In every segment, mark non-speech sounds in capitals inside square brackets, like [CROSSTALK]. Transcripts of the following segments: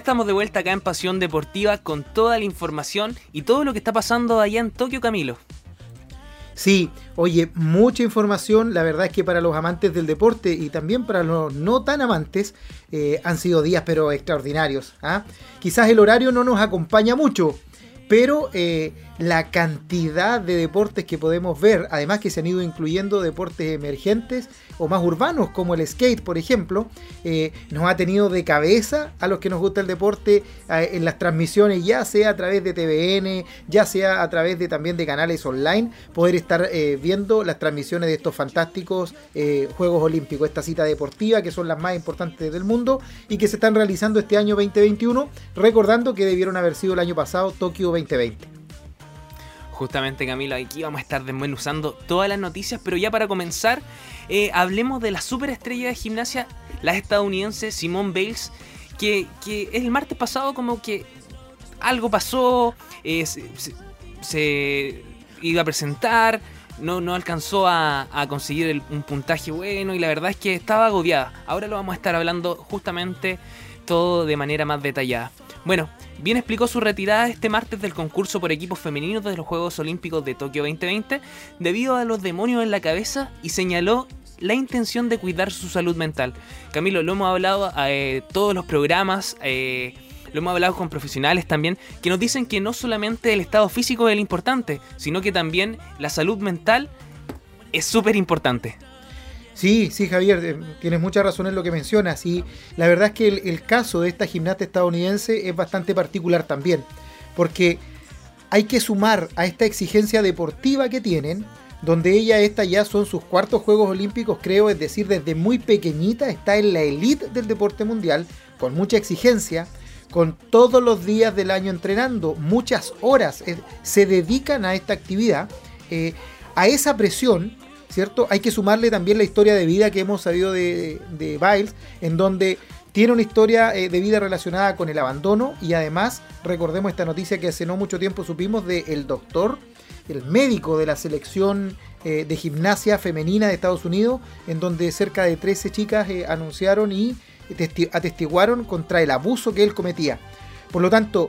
estamos de vuelta acá en Pasión Deportiva con toda la información y todo lo que está pasando allá en Tokio, Camilo. Sí, oye, mucha información. La verdad es que para los amantes del deporte y también para los no tan amantes eh, han sido días pero extraordinarios. ¿ah? Quizás el horario no nos acompaña mucho, pero eh, la cantidad de deportes que podemos ver, además que se han ido incluyendo deportes emergentes o más urbanos como el skate, por ejemplo, eh, nos ha tenido de cabeza a los que nos gusta el deporte eh, en las transmisiones, ya sea a través de TVN, ya sea a través de también de canales online, poder estar viendo las transmisiones de estos fantásticos Juegos Olímpicos, esta cita deportiva que son las más importantes del mundo y que se están realizando este año 2021, recordando que debieron haber sido el año pasado Tokio 2020. 2020. Justamente Camilo, aquí vamos a estar desmenuzando todas las noticias, pero ya para comenzar, eh, hablemos de la superestrella de gimnasia, la estadounidense Simone Bales, que, el martes pasado como que algo pasó, eh, se, iba a presentar, no, no alcanzó a, conseguir un puntaje bueno y la verdad es que estaba agobiada. Ahora lo vamos a estar hablando justamente todo de manera más detallada. Bueno, bien explicó su retirada este martes del concurso por equipos femeninos de los Juegos Olímpicos de Tokio 2020 debido a los demonios en la cabeza y señaló la intención de cuidar su salud mental. Camilo, lo hemos hablado eh, todos los programas, eh, lo hemos hablado con profesionales también, que nos dicen que no solamente el estado físico es el importante, sino que también la salud mental es súper importante. Sí, sí, Javier, eh, tienes mucha razón en lo que mencionas. Y la verdad es que el, caso de esta gimnasta estadounidense es bastante particular también. Porque hay que sumar a esta exigencia deportiva que tienen, donde ella, esta ya son sus cuartos Juegos Olímpicos, creo, es decir, desde muy pequeñita está en la elite del deporte mundial, con mucha exigencia, con todos los días del año entrenando, muchas horas se dedican a esta actividad. Eh, a esa presión ¿cierto? Hay que sumarle también la historia de vida que hemos sabido de, de Biles, en donde tiene una historia eh, de vida relacionada con el abandono y además recordemos esta noticia que hace no mucho tiempo supimos del el doctor, el médico de la selección eh, de gimnasia femenina de Estados Unidos, en donde cerca de 13 chicas eh, anunciaron y atestiguaron contra el abuso que él cometía. Por lo tanto,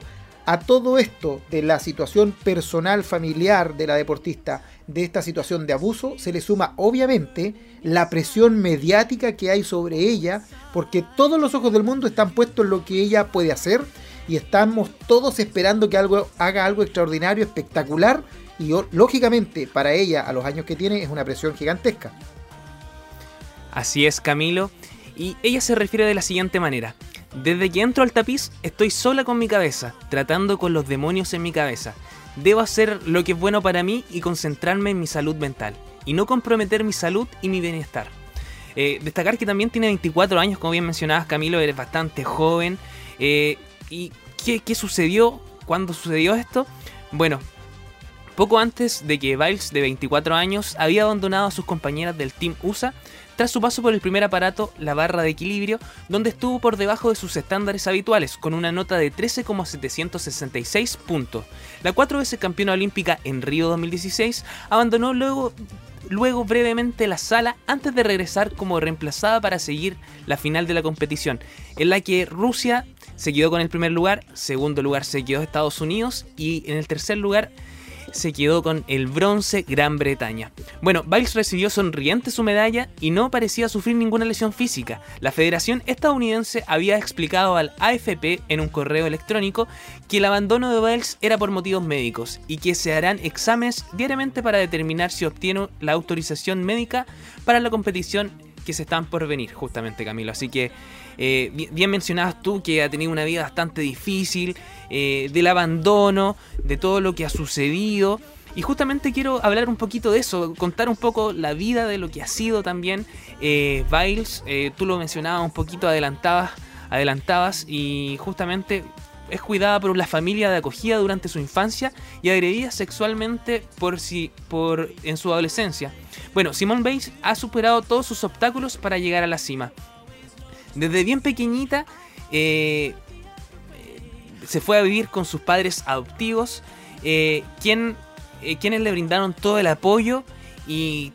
a todo esto de la situación personal, familiar de la deportista, de esta situación de abuso, se le suma obviamente la presión mediática que hay sobre ella, porque todos los ojos del mundo están puestos en lo que ella puede hacer y estamos todos esperando que algo, haga algo extraordinario, espectacular, y lógicamente para ella, a los años que tiene, es una presión gigantesca. Así es, Camilo. Y ella se refiere de la siguiente manera. Desde que entro al tapiz estoy sola con mi cabeza, tratando con los demonios en mi cabeza. Debo hacer lo que es bueno para mí y concentrarme en mi salud mental, y no comprometer mi salud y mi bienestar. Eh, destacar que también tiene 24 años, como bien mencionabas Camilo, eres bastante joven. Eh, ¿Y qué, qué sucedió? ¿Cuándo sucedió esto? Bueno, poco antes de que Biles, de 24 años, había abandonado a sus compañeras del Team USA tras su paso por el primer aparato, la barra de equilibrio, donde estuvo por debajo de sus estándares habituales, con una nota de 13,766 puntos. La cuatro veces campeona olímpica en Río 2016 abandonó luego luego brevemente la sala antes de regresar como reemplazada para seguir la final de la competición, en la que Rusia se quedó con el primer lugar, segundo lugar se quedó Estados Unidos y en el tercer lugar se quedó con el bronce Gran Bretaña. Bueno, Biles recibió sonriente su medalla y no parecía sufrir ninguna lesión física. La Federación Estadounidense había explicado al AFP en un correo electrónico que el abandono de Biles era por motivos médicos y que se harán exámenes diariamente para determinar si obtiene la autorización médica para la competición que se están por venir, justamente Camilo. Así que eh, bien, mencionabas tú que ha tenido una vida bastante difícil, eh, del abandono, de todo lo que ha sucedido. Y justamente quiero hablar un poquito de eso, contar un poco la vida de lo que ha sido también eh, Biles. Eh, tú lo mencionabas un poquito, adelantabas, adelantabas y justamente es cuidada por la familia de acogida durante su infancia y agredida sexualmente por si, por, en su adolescencia. Bueno, Simone Bates ha superado todos sus obstáculos para llegar a la cima. Desde bien pequeñita eh, se fue a vivir con sus padres adoptivos, eh, quien, eh, quienes le brindaron todo el apoyo y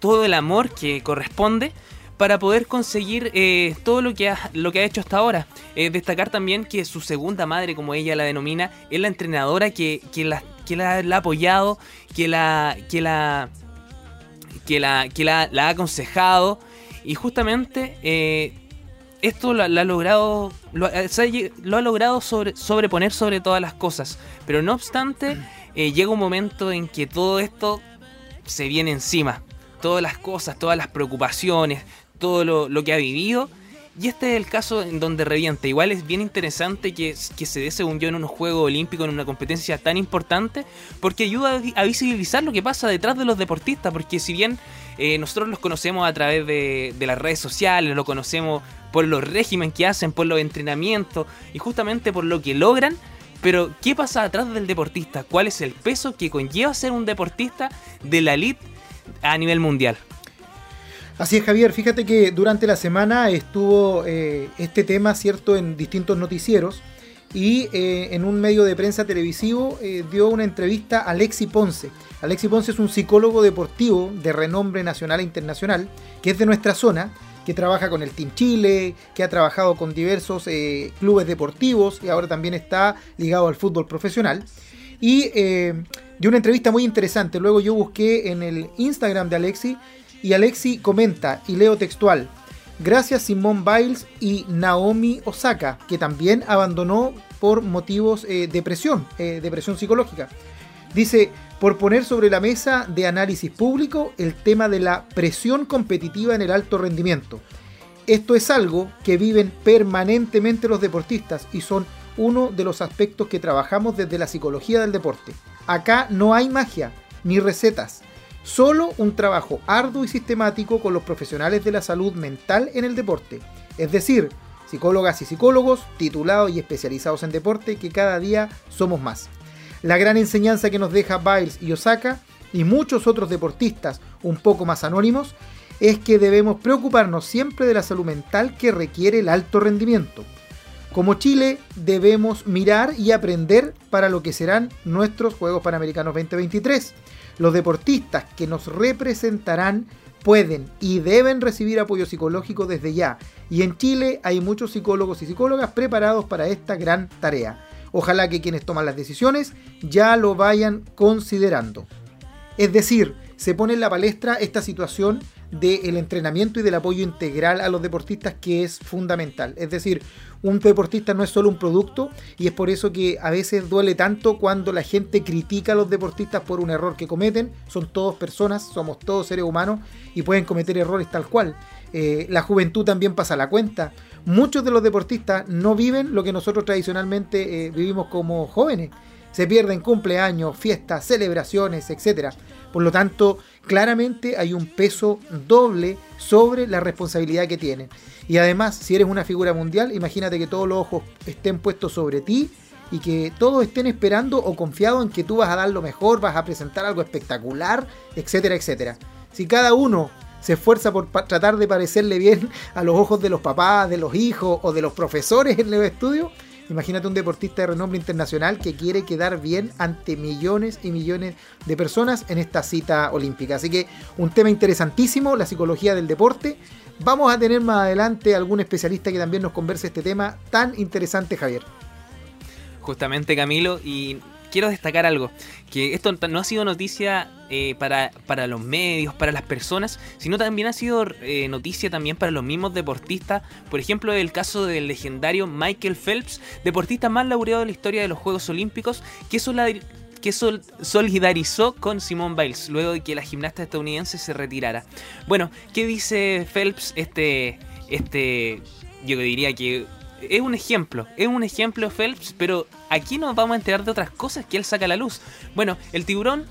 todo el amor que corresponde para poder conseguir eh, todo lo que, ha, lo que ha hecho hasta ahora. Destacar también que su segunda madre, como ella la denomina, es la entrenadora que, la, que la, ha apoyado, que la, que la, que la, que la, ha aconsejado y justamente esto lo, ha logrado, lo, ha logrado sobre, sobreponer sobre todas las cosas. Pero no obstante, [CLEARS THROAT] llega un momento en que todo esto se viene encima. Todas las cosas, todas las preocupaciones, todo lo, que ha vivido. Y este es el caso en donde revienta. Igual es bien interesante que, que se dé, según yo, en unos Juegos Olímpicos, en una competencia tan importante, porque ayuda a, visibilizar lo que pasa detrás de los deportistas. Porque si bien eh, nosotros los conocemos a través de, las redes sociales, lo conocemos por los regímenes que hacen, por los entrenamientos y justamente por lo que logran, pero ¿qué pasa detrás del deportista? ¿Cuál es el peso que conlleva ser un deportista de la elite a nivel mundial? Así es, Javier. Fíjate que durante la semana estuvo eh, este tema, ¿cierto?, en distintos noticieros. Y eh, en un medio de prensa televisivo eh, dio una entrevista a Alexi Ponce. Alexi Ponce es un psicólogo deportivo de renombre nacional e internacional, que es de nuestra zona, que trabaja con el Team Chile, que ha trabajado con diversos clubes deportivos y ahora también está ligado al fútbol profesional. Y dio una entrevista muy interesante. Luego yo busqué en el Instagram de Alexi y Alexi comenta, y leo textual, gracias Simone Biles y Naomi Osaka, que también abandonó por motivos eh, de presión, eh, depresión psicológica. Dice, por poner sobre la mesa de análisis público el tema de la presión competitiva en el alto rendimiento. Esto es algo que viven permanentemente los deportistas y son uno de los aspectos que trabajamos desde la psicología del deporte. Acá no hay magia ni recetas. Solo un trabajo arduo y sistemático con los profesionales de la salud mental en el deporte, es decir, psicólogas y psicólogos titulados y especializados en deporte que cada día somos más. La gran enseñanza que nos deja Biles y Osaka y muchos otros deportistas un poco más anónimos es que debemos preocuparnos siempre de la salud mental que requiere el alto rendimiento. Como Chile debemos mirar y aprender para lo que serán nuestros Juegos Panamericanos 2023 los deportistas que nos representarán pueden y deben recibir apoyo psicológico desde ya. Y en Chile hay muchos psicólogos y psicólogas preparados para esta gran tarea. Ojalá que quienes toman las decisiones ya lo vayan considerando. Es decir, se pone en la palestra esta situación del entrenamiento y del apoyo integral a los deportistas que es fundamental. Es decir, un deportista no es solo un producto y es por eso que a veces duele tanto cuando la gente critica a los deportistas por un error que cometen. Son todos personas, somos todos seres humanos y pueden cometer errores tal cual. Eh, la juventud también pasa la cuenta. Muchos de los deportistas no viven lo que nosotros tradicionalmente eh, vivimos como jóvenes. Se pierden cumpleaños, fiestas, celebraciones, etc. Por lo tanto, claramente hay un peso doble sobre la responsabilidad que tienen. Y además, si eres una figura mundial, imagínate que todos los ojos estén puestos sobre ti y que todos estén esperando o confiados en que tú vas a dar lo mejor, vas a presentar algo espectacular, etcétera, etcétera. Si cada uno se esfuerza por tratar de parecerle bien a los ojos de los papás, de los hijos o de los profesores en el estudio, Imagínate un deportista de renombre internacional que quiere quedar bien ante millones y millones de personas en esta cita olímpica. Así que un tema interesantísimo, la psicología del deporte. Vamos a tener más adelante algún especialista que también nos converse este tema tan interesante, Javier. Justamente Camilo, y quiero destacar algo, que esto no ha sido noticia eh, para, para, los medios, para las personas, sino también ha sido eh, noticia también para los mismos deportistas. Por ejemplo, el caso del legendario Michael Phelps, deportista más laureado de la historia de los Juegos Olímpicos, que que solidarizó con Simone Biles luego de que la gimnasta estadounidense se retirara. Bueno, ¿qué dice Phelps? Este, este, yo diría que es un ejemplo, es un ejemplo Phelps, pero aquí nos vamos a enterar de otras cosas que él saca a la luz. Bueno, el tiburón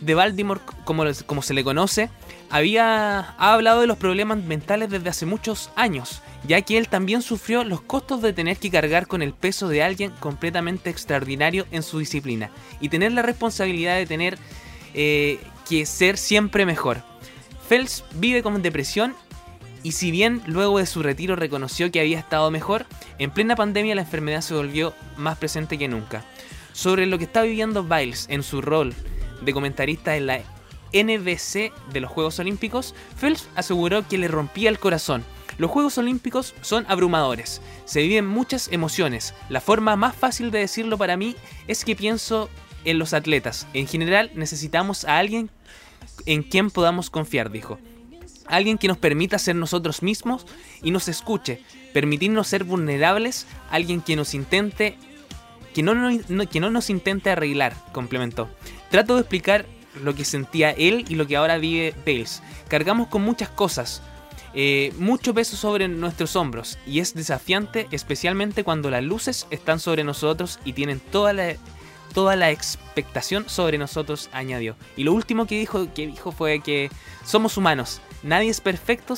de Baltimore, como, como se le conoce, había ha hablado de los problemas mentales desde hace muchos años, ya que él también sufrió los costos de tener que cargar con el peso de alguien completamente extraordinario en su disciplina y tener la responsabilidad de tener eh, que ser siempre mejor. Phelps vive con depresión y si bien luego de su retiro reconoció que había estado mejor, en plena pandemia la enfermedad se volvió más presente que nunca. Sobre lo que está viviendo Biles en su rol de comentarista en la NBC de los Juegos Olímpicos, Phelps aseguró que le rompía el corazón. Los Juegos Olímpicos son abrumadores, se viven muchas emociones. La forma más fácil de decirlo para mí es que pienso en los atletas. En general necesitamos a alguien en quien podamos confiar, dijo. Alguien que nos permita ser nosotros mismos y nos escuche, permitirnos ser vulnerables, alguien que nos intente, que no, que no nos intente arreglar, complementó. Trato de explicar lo que sentía él y lo que ahora vive Bales. Cargamos con muchas cosas, eh, mucho peso sobre nuestros hombros y es desafiante especialmente cuando las luces están sobre nosotros y tienen toda la, toda la expectación sobre nosotros, añadió. Y lo último que dijo, que dijo fue que somos humanos, nadie es perfecto,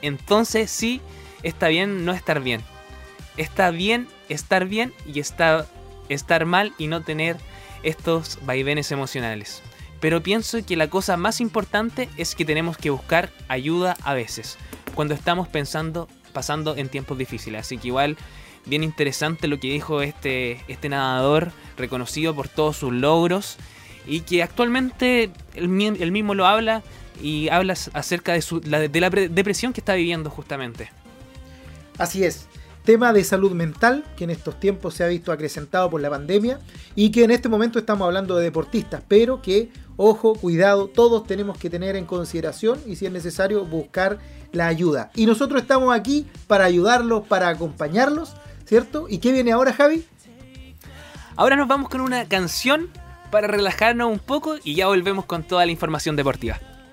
entonces sí está bien no estar bien. Está bien estar bien y está, estar mal y no tener estos vaivenes emocionales. Pero pienso que la cosa más importante es que tenemos que buscar ayuda a veces, cuando estamos pensando, pasando en tiempos difíciles. Así que igual, bien interesante lo que dijo este, este nadador, reconocido por todos sus logros, y que actualmente él, mismo lo habla y habla acerca de, su, de la depresión que está viviendo justamente. Así es. Tema de salud mental que en estos tiempos se ha visto acrecentado por la pandemia y que en este momento estamos hablando de deportistas, pero que, ojo, cuidado, todos tenemos que tener en consideración y si es necesario buscar la ayuda. Y nosotros estamos aquí para ayudarlos, para acompañarlos, ¿cierto? ¿Y qué viene ahora, Javi? Ahora nos vamos con una canción para relajarnos un poco y ya volvemos con toda la información deportiva.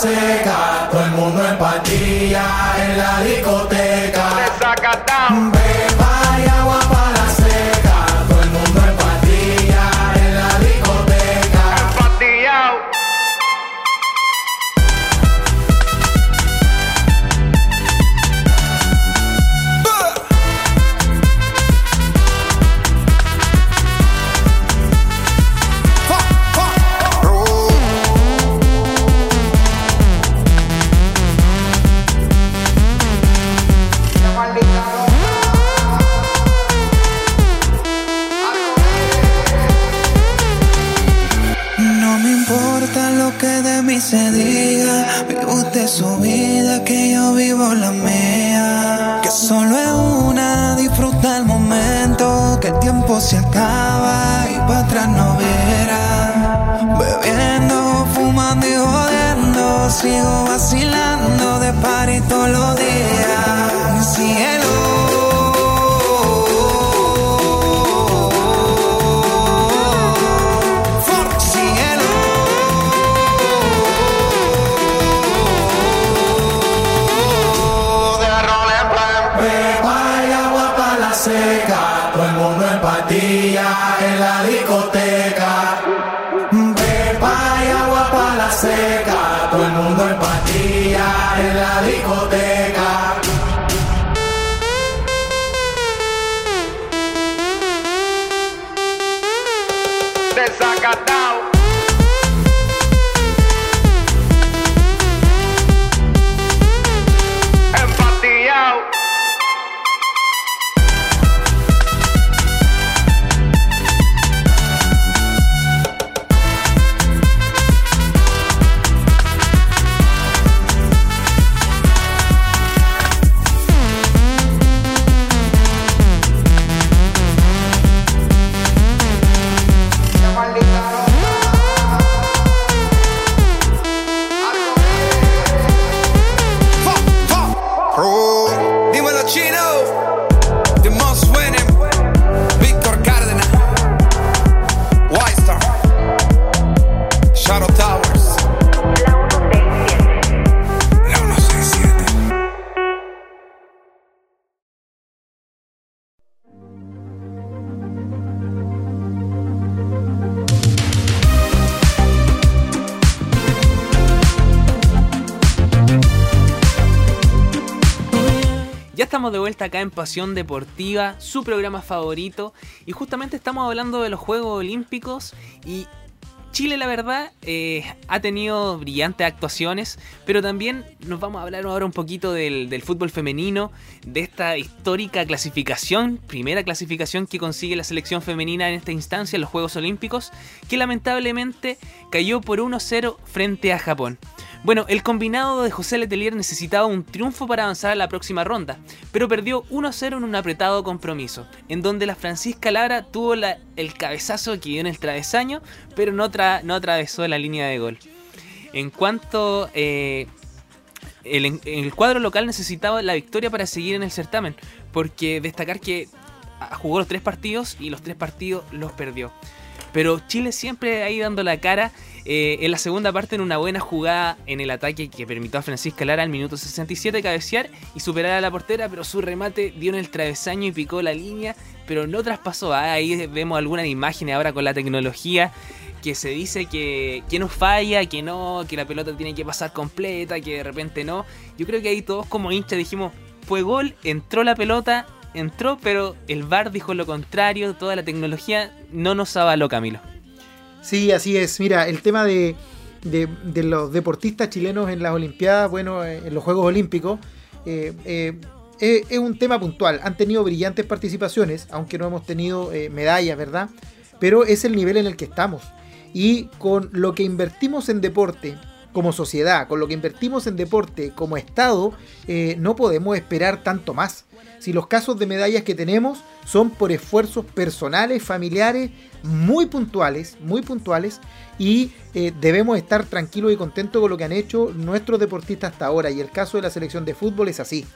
todos los días. Cielo. Chino, acá en Pasión Deportiva, su programa favorito, y justamente estamos hablando de los Juegos Olímpicos y Chile, la verdad, eh, ha tenido brillantes actuaciones, pero también nos vamos a hablar ahora un poquito del, del fútbol femenino, de esta histórica clasificación, primera clasificación que consigue la selección femenina en esta instancia, los Juegos Olímpicos, que lamentablemente cayó por 1-0 frente a Japón. Bueno, el combinado de José Letelier necesitaba un triunfo para avanzar a la próxima ronda, pero perdió 1-0 en un apretado compromiso, en donde la Francisca Lara tuvo el cabezazo que dio en el travesaño, pero no, no atravesó la línea de gol. En cuanto eh, el, el cuadro local necesitaba la victoria para seguir en el certamen, porque destacar que ah, jugó los tres partidos y los tres partidos los perdió. Pero Chile siempre ahí dando la cara. eh, en la segunda parte, en una buena jugada en el ataque que permitió a Francisca Lara al minuto 67 cabecear y superar a la portera, pero su remate dio en el travesaño y picó la línea, pero no traspasó. Ah, Ahí vemos algunas imágenes ahora con la tecnología que se dice que, que no falla, que no, que la pelota tiene que pasar completa, que de repente no. Yo creo que ahí todos como hinchas dijimos, fue gol, entró la pelota, entró, pero el VAR dijo lo contrario, toda la tecnología no nos avaló Camilo. Sí, así es. Mira, el tema de, los deportistas chilenos en las Olimpiadas, bueno, eh, en los Juegos Olímpicos, eh, eh, es, un tema puntual. Han tenido brillantes participaciones, aunque no hemos tenido medallas, ¿verdad? Pero es el nivel en el que estamos. Y con lo que invertimos en deporte como sociedad, con lo que invertimos en deporte como Estado, no podemos esperar tanto más. Si los casos de medallas que tenemos son por esfuerzos personales, familiares, muy puntuales, muy puntuales, y eh, debemos estar tranquilos y contentos con lo que han hecho nuestros deportistas hasta ahora. Y el caso de la selección de fútbol es así.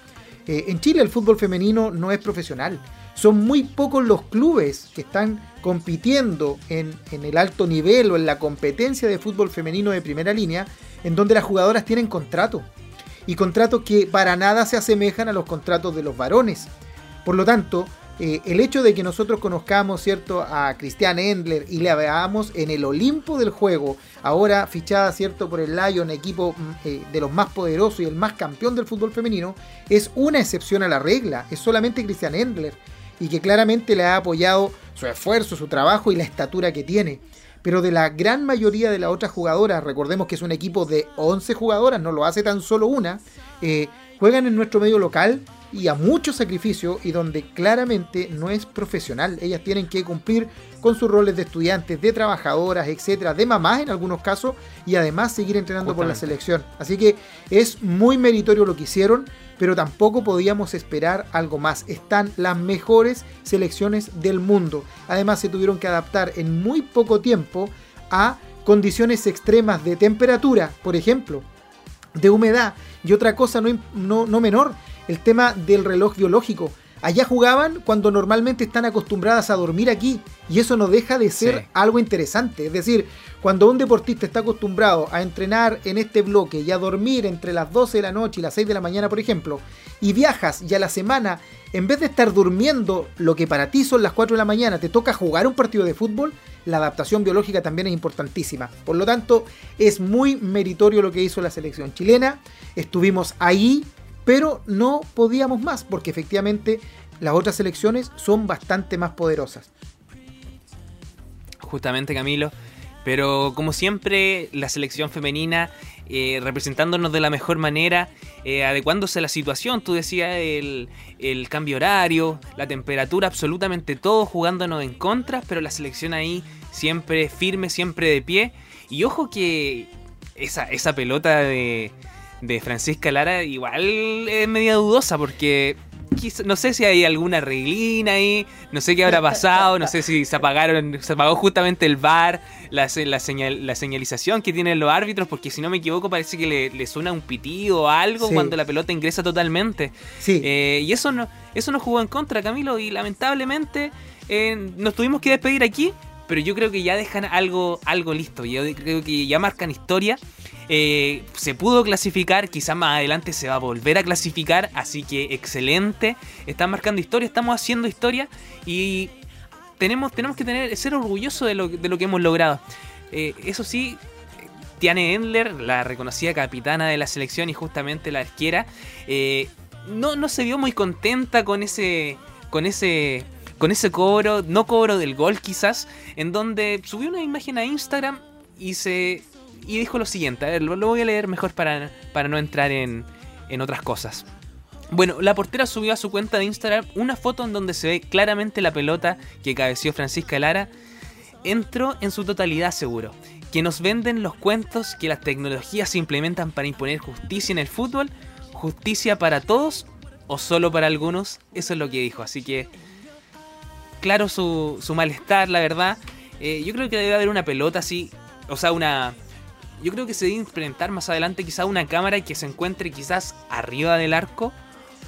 Eh, en Chile el fútbol femenino no es profesional. Son muy pocos los clubes que están compitiendo en, en el alto nivel o en la competencia de fútbol femenino de primera línea, en donde las jugadoras tienen contrato. Y contratos que para nada se asemejan a los contratos de los varones. Por lo tanto, eh, el hecho de que nosotros conozcamos cierto a Cristian Endler y la veamos en el Olimpo del juego, ahora fichada cierto por el Lyon, equipo mm, eh, de los más poderosos y el más campeón del fútbol femenino, es una excepción a la regla, es solamente Cristian Endler y que claramente le ha apoyado su esfuerzo, su trabajo y la estatura que tiene. Pero de la gran mayoría de las otras jugadoras, recordemos que es un equipo de 11 jugadoras, no lo hace tan solo una, eh, juegan en nuestro medio local y a mucho sacrificio y donde claramente no es profesional. Ellas tienen que cumplir con sus roles de estudiantes, de trabajadoras, etcétera, de mamás en algunos casos y además seguir entrenando por la Justamente. selección. Así que es muy meritorio lo que hicieron, pero tampoco podíamos esperar algo más. Están las mejores selecciones del mundo. Además se tuvieron que adaptar en muy poco tiempo a condiciones extremas de temperatura, por ejemplo, de humedad y otra cosa no, no, no menor, el tema del reloj biológico. Allá jugaban cuando normalmente están acostumbradas a dormir aquí y eso no deja de ser Sí. algo interesante. Es decir, cuando un deportista está acostumbrado a entrenar en este bloque y a dormir entre las 12 de la noche y las 6 de la mañana, por ejemplo, y viajas y a la semana, en vez de estar durmiendo lo que para ti son las 4 de la mañana, te toca jugar un partido de fútbol, la adaptación biológica también es importantísima. Por lo tanto, es muy meritorio lo que hizo la selección chilena. Estuvimos ahí, pero no podíamos más, porque efectivamente las otras selecciones son bastante más poderosas. Justamente, Camilo. Pero como siempre, la selección femenina eh, representándonos de la mejor manera, eh, adecuándose a la situación. Tú decías el, el, cambio horario, la temperatura, absolutamente todo jugándonos en contra, pero la selección ahí siempre firme, siempre de pie. Y ojo que esa, esa pelota de, de Francisca Lara igual es media dudosa porque no sé si hay alguna reglina ahí, no sé qué habrá [LAUGHS] pasado, no sé si se apagaron, se apagó justamente el bar, la, la, señal, la señalización que tienen los árbitros, porque si no me equivoco parece que le, suena un pitido o algo cuando la pelota ingresa totalmente. Sí. Eh, y eso no, eso nos jugó en contra, Camilo, y lamentablemente eh, nos tuvimos que despedir aquí, pero yo creo que ya dejan algo, algo listo, yo creo que ya marcan historia. Eh, se pudo clasificar, quizás más adelante se va a volver a clasificar, así que excelente. Están marcando historia, estamos haciendo historia y tenemos, tenemos que tener, ser orgullosos de lo, de lo que hemos logrado. Eh, eso sí, Tiane Endler, la reconocida capitana de la selección y justamente la arquera, eh, no, no se vio muy contenta con ese, con ese, con ese cobro, no cobro del gol quizás, en donde subió una imagen a Instagram y se y dijo lo siguiente, a ver, lo, voy a leer mejor para, para no entrar en, en otras cosas. Bueno, la portera subió a su cuenta de Instagram una foto en donde se ve claramente la pelota que cabeció Francisca Lara. Entró en su totalidad seguro. Que nos venden los cuentos que las tecnologías se implementan para imponer justicia en el fútbol. Justicia para todos o solo para algunos. Eso es lo que dijo. Así que, claro su, su malestar, la verdad. Eh, yo creo que debe haber una pelota así. O sea, una, yo creo que se debe implementar más adelante quizás una cámara que se encuentre quizás arriba del arco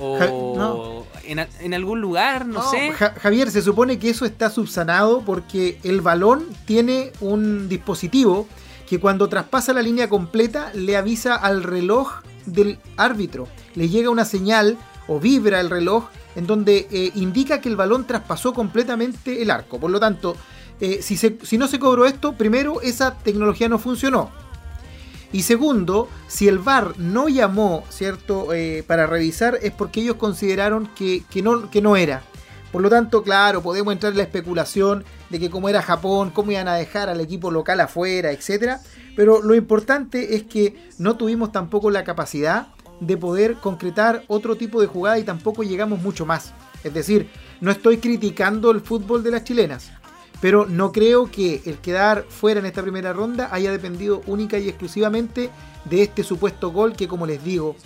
o en, algún lugar, no, sé. Javier, se supone que eso está subsanado porque el balón tiene un dispositivo que cuando traspasa la línea completa le avisa al reloj del árbitro. Le llega una señal o vibra el reloj en donde eh, indica que el balón traspasó completamente el arco. Por lo tanto, eh, si, si no se cobró esto, primero esa tecnología no funcionó. Y segundo, si el VAR no llamó, ¿cierto?, eh, para revisar es porque ellos consideraron que, no, que no era. Por lo tanto, claro, podemos entrar en la especulación de que como era Japón, cómo iban a dejar al equipo local afuera, etc. Pero lo importante es que no tuvimos tampoco la capacidad de poder concretar otro tipo de jugada y tampoco llegamos mucho más. Es decir, no estoy criticando el fútbol de las chilenas. Pero no creo que el quedar fuera en esta primera ronda haya dependido única y exclusivamente de este supuesto gol que, como les digo,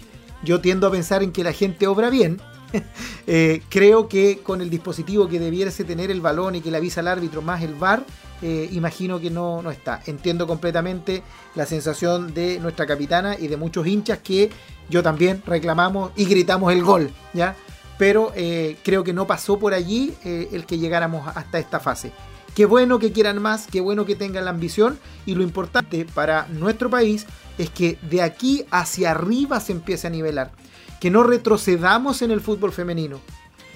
yo tiendo a pensar en que la gente obra bien. [LAUGHS] Eh, creo que con el dispositivo que debiese tener el balón y que le avisa al árbitro más el VAR, eh, imagino que no, no está. Entiendo completamente la sensación de nuestra capitana y de muchos hinchas que yo también reclamamos y gritamos el gol, ¿ya? Pero eh, creo que no pasó por allí el que llegáramos hasta esta fase. Qué bueno que quieran más, qué bueno que tengan la ambición y lo importante para nuestro país es que de aquí hacia arriba se empiece a nivelar, que no retrocedamos en el fútbol femenino,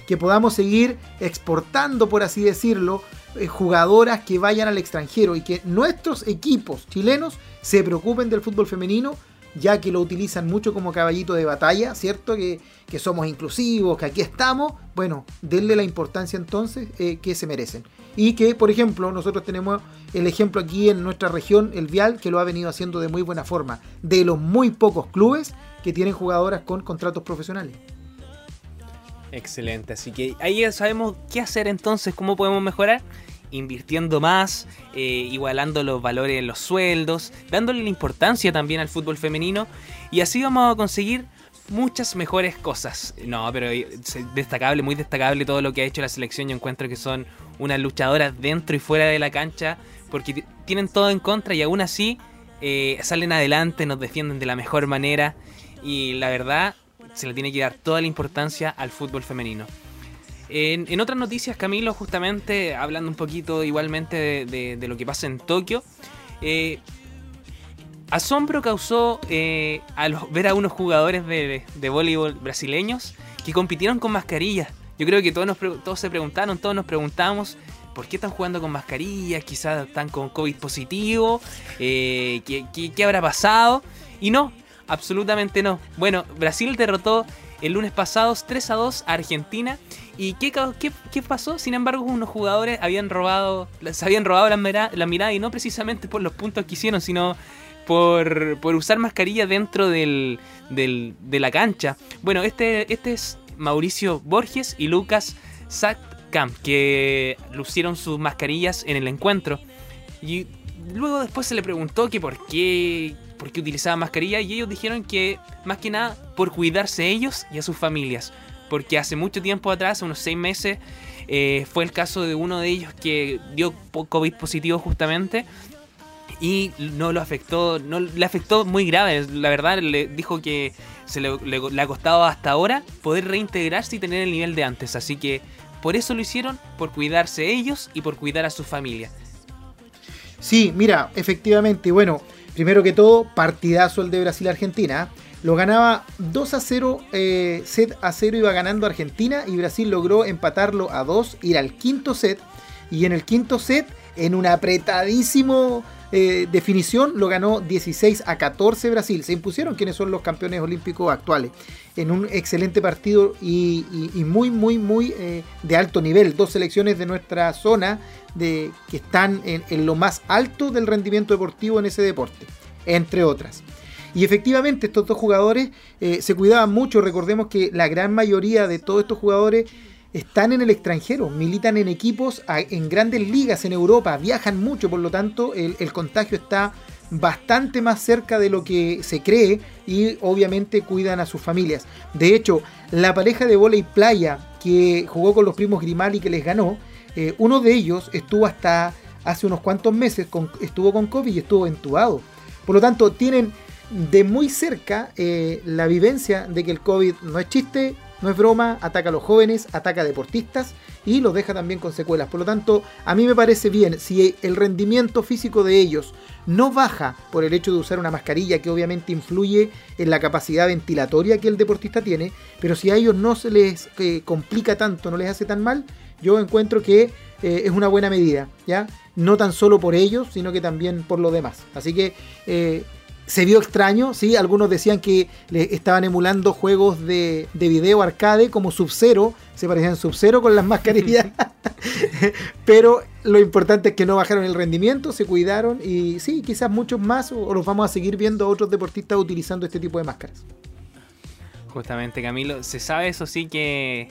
que podamos seguir exportando, por así decirlo, eh, jugadoras que vayan al extranjero y que nuestros equipos chilenos se preocupen del fútbol femenino ya que lo utilizan mucho como caballito de batalla, ¿cierto? Que, somos inclusivos, que aquí estamos. Bueno, denle la importancia entonces eh, que se merecen. Y que, por ejemplo, nosotros tenemos el ejemplo aquí en nuestra región, el Vial, que lo ha venido haciendo de muy buena forma, de los muy pocos clubes que tienen jugadoras con contratos profesionales. Excelente, así que ahí ya sabemos qué hacer entonces, cómo podemos mejorar invirtiendo más, eh, igualando los valores en los sueldos, dándole la importancia también al fútbol femenino y así vamos a conseguir muchas mejores cosas. No, pero destacable, muy destacable todo lo que ha hecho la selección. Yo encuentro que son unas luchadoras dentro y fuera de la cancha porque tienen todo en contra y aún así eh, salen adelante, nos defienden de la mejor manera y la verdad se le tiene que dar toda la importancia al fútbol femenino. En, otras noticias, Camilo, justamente hablando un poquito igualmente de, lo que pasa en Tokio, eh, asombro causó eh, ver a unos jugadores de, voleibol brasileños que compitieron con mascarillas. Yo creo que todos, todos se preguntaron, todos nos preguntamos, ¿por qué están jugando con mascarillas? Quizás están con COVID positivo, eh, ¿qué, qué, habrá pasado? Y no, absolutamente no. Bueno, Brasil derrotó el lunes pasado 3 a 2 a Argentina. ¿Y qué, qué, pasó? Sin embargo, unos jugadores habían robado, se habían robado la, mirada, y no precisamente por los puntos que hicieron, sino por, por usar mascarilla dentro del, del, de la cancha. Bueno, este, este es Mauricio Borges y Lucas Sackkamp, que lucieron sus mascarillas en el encuentro. Y luego después se le preguntó que por qué, por qué utilizaban mascarilla y ellos dijeron que más que nada por cuidarse ellos y a sus familias. Porque hace mucho tiempo atrás, unos seis meses, eh, fue el caso de uno de ellos que dio COVID positivo justamente y no lo afectó, no le afectó muy grave. La verdad, le dijo que se le, ha costado hasta ahora poder reintegrarse y tener el nivel de antes. Así que por eso lo hicieron, por cuidarse ellos y por cuidar a su familia. Sí, mira, efectivamente, bueno, primero que todo, partidazo el de Brasil-Argentina. Lo ganaba 2 a 0, eh, set a 0 iba ganando Argentina y Brasil logró empatarlo a 2, ir al quinto set. Y en el quinto set, en un apretadísimo eh, definición lo ganó 16 a 14 Brasil. Se impusieron quienes son los campeones olímpicos actuales. En un excelente partido y, muy, muy, muy eh, de alto nivel. Dos selecciones de nuestra zona de, que están en, lo más alto del rendimiento deportivo en ese deporte, entre otras. Y efectivamente estos dos jugadores eh, se cuidaban mucho. Recordemos que la gran mayoría de todos estos jugadores están en el extranjero, militan en equipos en grandes ligas en Europa, viajan mucho, por lo tanto el, contagio está bastante más cerca de lo que se cree y obviamente cuidan a sus familias. De hecho, la pareja de y playa que jugó con los primos Grimaldi que les ganó, eh, uno de ellos estuvo hasta hace unos cuantos meses, con, estuvo con COVID y estuvo entubado. Por lo tanto, tienen de muy cerca eh, la vivencia de que el COVID no es chiste, no es broma, ataca a los jóvenes, ataca a deportistas y los deja también con secuelas. Por lo tanto, a mí me parece bien, si el rendimiento físico de ellos no baja por el hecho de usar una mascarilla que obviamente influye en la capacidad ventilatoria que el deportista tiene, pero si a ellos no se les eh, complica tanto, no les hace tan mal, yo encuentro que eh, es una buena medida, ¿ya? No tan solo por ellos, sino que también por los demás. Así que eh, se vio extraño, ¿sí? Algunos decían que le estaban emulando juegos de, de video arcade como Sub-Zero, se parecían Sub-Zero con las mascarillas, [LAUGHS] pero lo importante es que no bajaron el rendimiento, se cuidaron y sí, quizás muchos más o, los vamos a seguir viendo a otros deportistas utilizando este tipo de máscaras. Justamente Camilo, se sabe eso sí que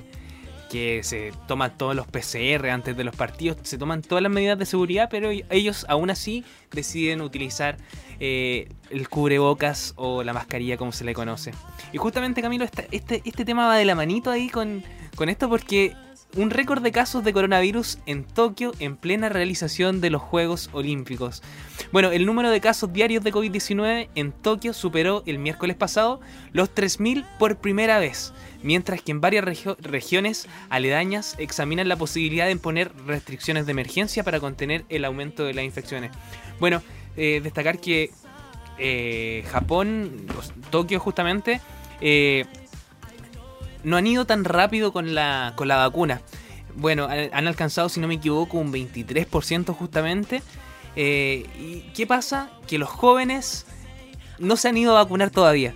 que se toman todos los PCR antes de los partidos, se toman todas las medidas de seguridad, pero ellos aún así deciden utilizar eh, el cubrebocas o la mascarilla como se le conoce. Y justamente Camilo, este, este tema va de la manito ahí con, con esto porque un récord de casos de coronavirus en Tokio en plena realización de los Juegos Olímpicos. Bueno, el número de casos diarios de COVID-19 en Tokio superó el miércoles pasado los 3.000 por primera vez, mientras que en varias regiones aledañas examinan la posibilidad de imponer restricciones de emergencia para contener el aumento de las infecciones. Bueno, eh, destacar que eh, Japón, Tokio justamente, eh, no han ido tan rápido con la, con la vacuna. Bueno, han alcanzado, si no me equivoco, un 23% justamente. Eh, ¿Y qué pasa? Que los jóvenes no se han ido a vacunar todavía.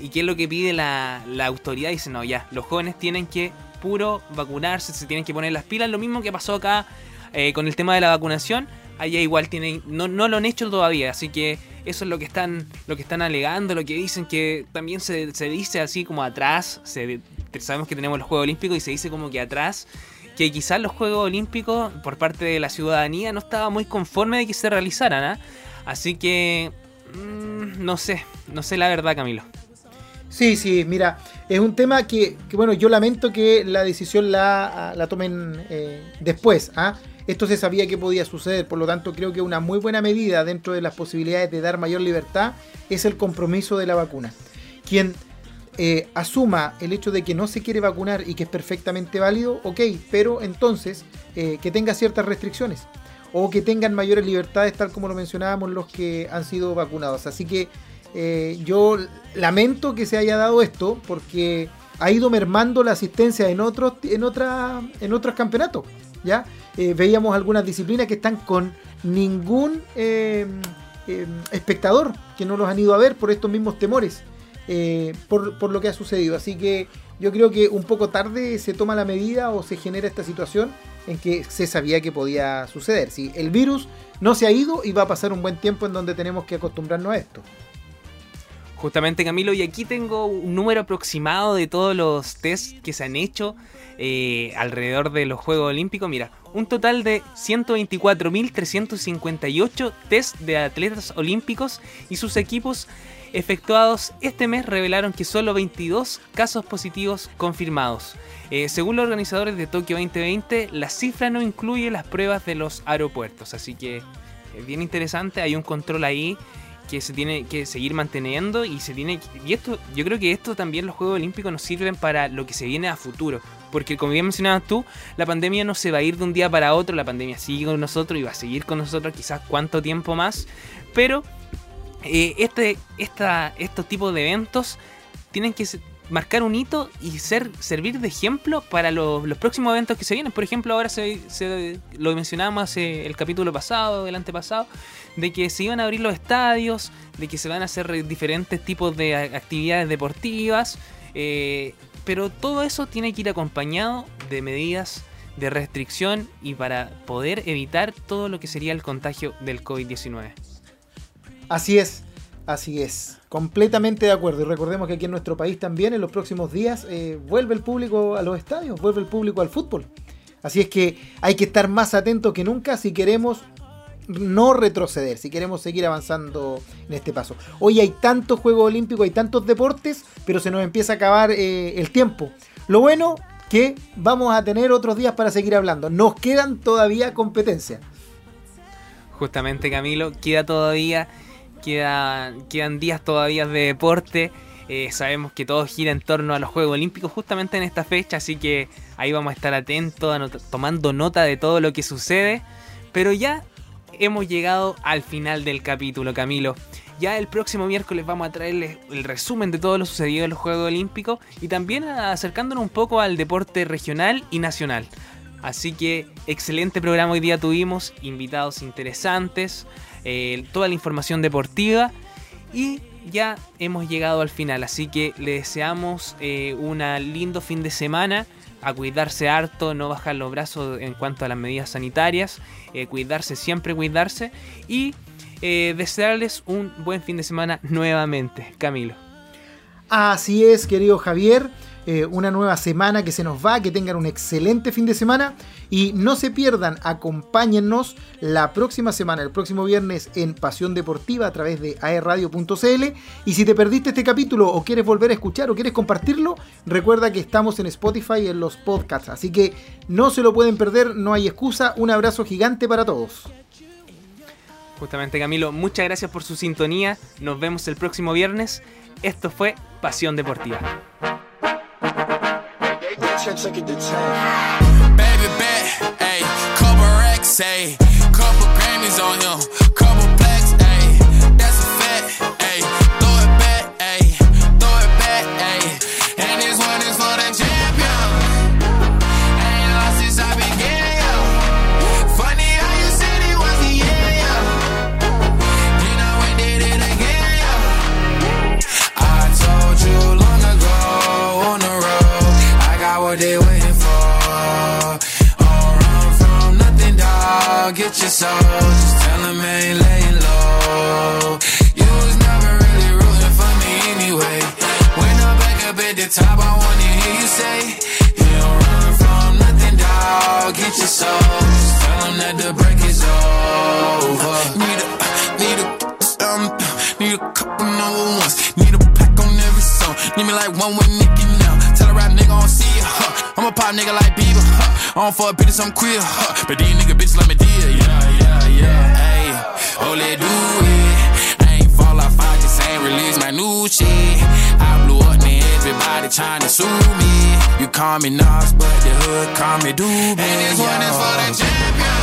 ¿Y qué es lo que pide la, la autoridad? Dice, no, ya, los jóvenes tienen que puro vacunarse, se tienen que poner las pilas. Lo mismo que pasó acá eh, con el tema de la vacunación. Allá igual tienen, no, no lo han hecho todavía, así que eso es lo que están, lo que están alegando, lo que dicen que también se, se dice así como atrás, se, sabemos que tenemos los Juegos Olímpicos y se dice como que atrás que quizás los Juegos Olímpicos por parte de la ciudadanía no estaba muy conforme de que se realizaran, ¿ah? Así que mm, no sé, no sé la verdad, Camilo. Sí, sí, mira, es un tema que, bueno, yo lamento que la decisión la, la tomen eh, después, ¿ah? Esto se sabía que podía suceder, por lo tanto creo que una muy buena medida dentro de las posibilidades de dar mayor libertad es el compromiso de la vacuna. Quien eh, asuma el hecho de que no se quiere vacunar y que es perfectamente válido, ok, pero entonces eh, que tenga ciertas restricciones o que tengan mayores libertades, tal como lo mencionábamos los que han sido vacunados. Así que eh, yo lamento que se haya dado esto porque ha ido mermando la asistencia en otros, en otra, en otros campeonatos, ¿ya? Eh, veíamos algunas disciplinas que están con ningún espectador, que no los han ido a ver por estos mismos temores, por, por lo que ha sucedido. Así que yo creo que un poco tarde se toma la medida o se genera esta situación en que se sabía que podía suceder. Si el virus no se ha ido y va a pasar un buen tiempo en donde tenemos que acostumbrarnos a esto. Justamente Camilo, y aquí tengo un número aproximado de todos los tests que se han hecho eh, alrededor de los Juegos Olímpicos. Mira, un total de 124.358 test de atletas olímpicos y sus equipos efectuados este mes revelaron que solo 22 casos positivos confirmados. Eh, según los organizadores de Tokio 2020, la cifra no incluye las pruebas de los aeropuertos, así que es bien interesante, hay un control ahí que se tiene que seguir manteniendo y se tiene y esto yo creo que esto también los Juegos Olímpicos nos sirven para lo que se viene a futuro porque como bien mencionabas tú la pandemia no se va a ir de un día para otro la pandemia sigue con nosotros y va a seguir con nosotros quizás cuánto tiempo más pero eh, este, esta, estos tipos de eventos tienen que marcar un hito y ser, servir de ejemplo para los, próximos eventos que se vienen. Por ejemplo, ahora se, lo mencionábamos el capítulo pasado, el antepasado, de que se iban a abrir los estadios, de que se van a hacer diferentes tipos de actividades deportivas, eh, pero todo eso tiene que ir acompañado de medidas de restricción y para poder evitar todo lo que sería el contagio del COVID-19. Así es, así es. Completamente de acuerdo. Y recordemos que aquí en nuestro país también en los próximos días eh, vuelve el público a los estadios, vuelve el público al fútbol. Así es que hay que estar más atentos que nunca si queremos no retroceder, si queremos seguir avanzando en este paso. Hoy hay tantos Juegos Olímpicos, hay tantos deportes, pero se nos empieza a acabar eh, el tiempo. Lo bueno que vamos a tener otros días para seguir hablando. Nos quedan todavía competencias. Justamente Camilo, queda todavía quedan, días todavía de deporte. Eh, sabemos que todo gira en torno a los Juegos Olímpicos justamente en esta fecha, así que ahí vamos a estar atentos, tomando nota de todo lo que sucede. Pero ya hemos llegado al final del capítulo, Camilo. Ya el próximo miércoles vamos a traerles el resumen de todo lo sucedido en los Juegos Olímpicos y también acercándonos un poco al deporte regional y nacional. Así que excelente programa hoy día tuvimos, invitados interesantes, eh, toda la información deportiva y ya hemos llegado al final, así que le deseamos eh, un lindo fin de semana, a cuidarse harto, no bajar los brazos en cuanto a las medidas sanitarias, eh, cuidarse siempre, cuidarse y desearles un buen fin de semana nuevamente, Camilo. Así es, querido Javier. Eh, una nueva semana que se nos va, que tengan un excelente fin de semana y no se pierdan, acompáñennos la próxima semana, el próximo viernes en Pasión Deportiva a través de aerradio.cl y si te perdiste este capítulo o quieres volver a escuchar o quieres compartirlo, recuerda que estamos en Spotify y en los podcasts, así que no se lo pueden perder, no hay excusa, un abrazo gigante para todos. Justamente Camilo, muchas gracias por su sintonía, nos vemos el próximo viernes, esto fue Pasión Deportiva. Baby bet, ayy, couple racks, ayy, couple Grammys on him, soul. Just tell him I ain't laying low. You was never really rooting for me anyway. When I'm back up at the top, I wanna hear you say, You don't run from nothing, dog. Get your soul. Just tell him that the break is over. Need a, need a, um, need a couple number ones. Need a pack on every song. Need me like one with pop nigga like Bieber, huh. I don't fuck bitches, I'm queer, huh. But these nigga bitches let me deal, yeah, yeah, yeah. Hey, oh, let do it. I ain't fall off, I just ain't release my new shit. I blew up, man, everybody trying to sue me. You call me Nas, but the hood call me Doobie. And this one is for the champion.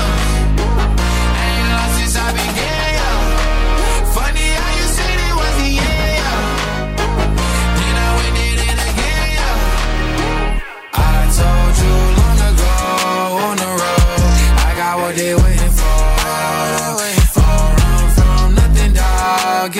Ain't lost since I began.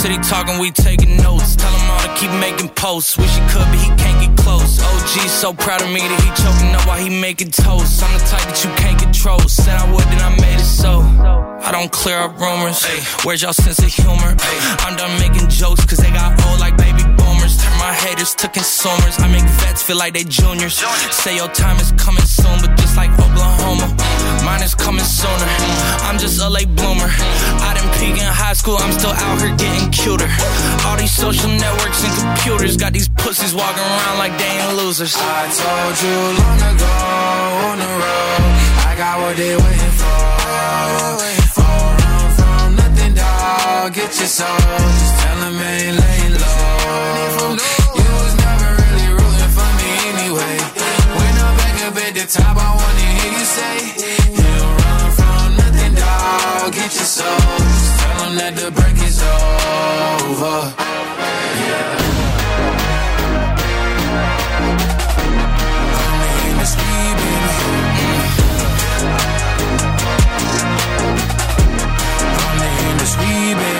City talking, we taking notes. Tell him all to keep making posts. Wish he could, but he can't get close. OG so proud of me that he choking up while he making toast. I'm the type that you can't control. Said I would, then I made it so. I don't clear up rumors. Where's y'all sense of humor? I'm done making jokes, cause they got old like baby boomers. Turn my haters to consumers. I make vets feel like they juniors. Say your time is coming soon, but just like Oklahoma, mine is coming sooner. I'm just a late bloomer. I didn't peak in high school, I'm still out here getting cuter. All these social networks and computers got these pussies walking around like they ain't losers. I told you long ago on the road, I got what they waiting for. All run from nothing, dog. Get your soul. Just tell them ain't laying low. You was never really rooting for me anyway. When I'm back up at the top, I wanna hear you say righteous souls. Tell them that the break is over. Yeah. We baby.